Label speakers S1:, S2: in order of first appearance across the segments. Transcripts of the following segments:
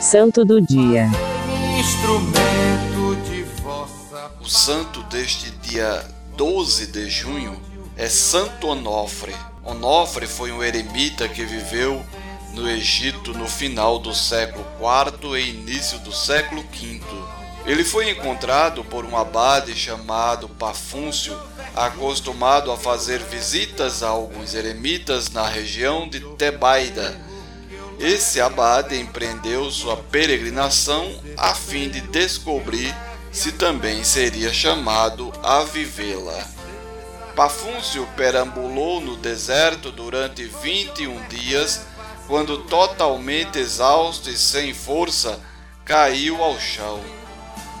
S1: Santo do Dia.
S2: O santo deste dia 12 de junho é Santo Onofre. Onofre foi um eremita que viveu no Egito no final do século IV e início do século V. Ele foi encontrado por um abade chamado Pafúncio, acostumado a fazer visitas a alguns eremitas na região de Tebaida esse abade empreendeu sua peregrinação a fim de descobrir se também seria chamado a vivê-la. Pafúncio perambulou no deserto durante 21 dias, quando totalmente exausto e sem força, caiu ao chão.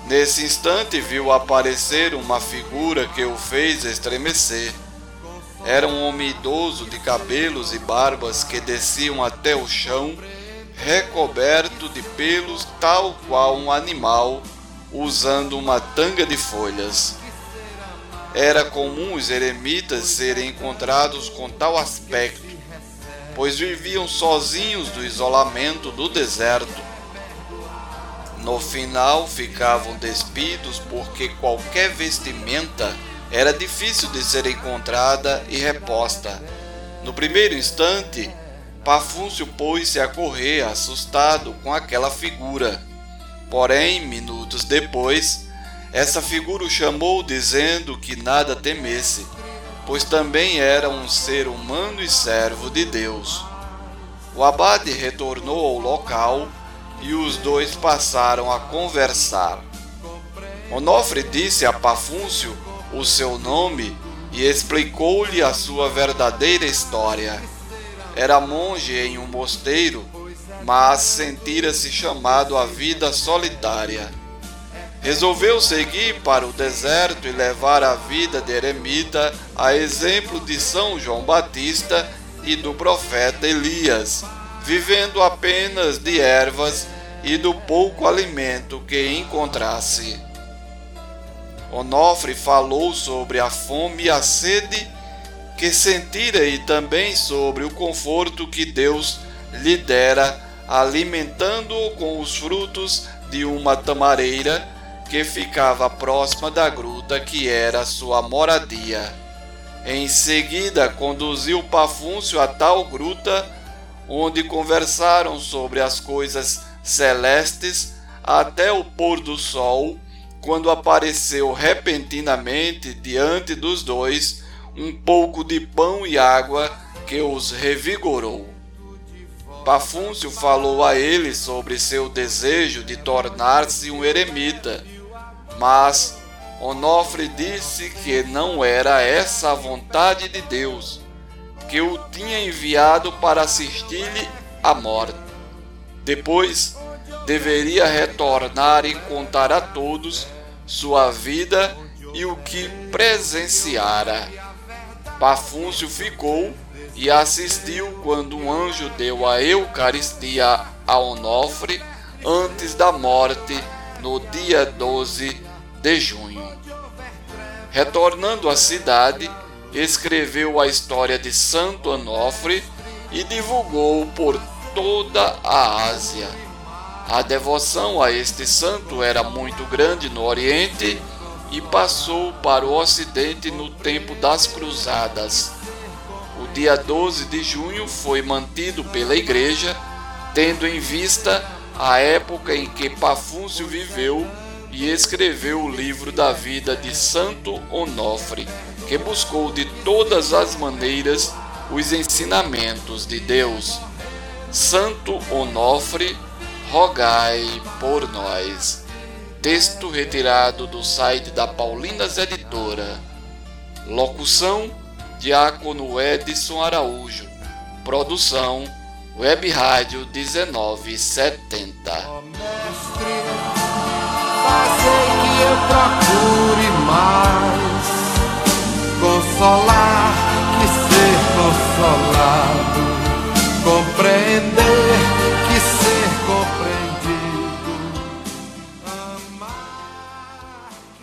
S2: Nesse instante viu aparecer uma figura que o fez estremecer. Era um homem idoso de cabelos e barbas que desciam até o chão, recoberto de pelos, tal qual um animal, usando uma tanga de folhas. Era comum os eremitas serem encontrados com tal aspecto, pois viviam sozinhos do isolamento do deserto. No final ficavam despidos porque qualquer vestimenta era difícil de ser encontrada e reposta. No primeiro instante, Pafúncio pôs-se a correr, assustado com aquela figura. Porém, minutos depois, essa figura o chamou, dizendo que nada temesse, pois também era um ser humano e servo de Deus. O abade retornou ao local e os dois passaram a conversar. Onofre disse a Pafúncio o seu nome e explicou-lhe a sua verdadeira história. Era monge em um mosteiro, mas sentira-se chamado à vida solitária. Resolveu seguir para o deserto e levar a vida de eremita a exemplo de São João Batista e do profeta Elias, vivendo apenas de ervas e do pouco alimento que encontrasse. Onofre falou sobre a fome e a sede que sentira e também sobre o conforto que Deus lhe dera, alimentando-o com os frutos de uma tamareira que ficava próxima da gruta que era sua moradia. Em seguida, conduziu Pafúncio a tal gruta, onde conversaram sobre as coisas celestes até o pôr do sol quando apareceu repentinamente diante dos dois um pouco de pão e água que os revigorou. Pafúncio falou a ele sobre seu desejo de tornar-se um eremita, mas Onofre disse que não era essa a vontade de Deus, que o tinha enviado para assistir-lhe à morte. Depois deveria retornar e contar a todos sua vida e o que presenciara. Pafúncio ficou e assistiu quando um anjo deu a Eucaristia a Onofre antes da morte, no dia 12 de junho. Retornando à cidade, escreveu a história de Santo Onofre e divulgou por toda a Ásia. A devoção a este santo era muito grande no Oriente e passou para o Ocidente no tempo das Cruzadas. O dia 12 de junho foi mantido pela Igreja, tendo em vista a época em que Pafúncio viveu e escreveu o livro da vida de Santo Onofre, que buscou de todas as maneiras os ensinamentos de Deus. Santo Onofre rogai por nós. Texto retirado do site da Paulinas Editora. Locução: Diácono Edson Araújo. Produção: Web Rádio 1970. Oh, mestre,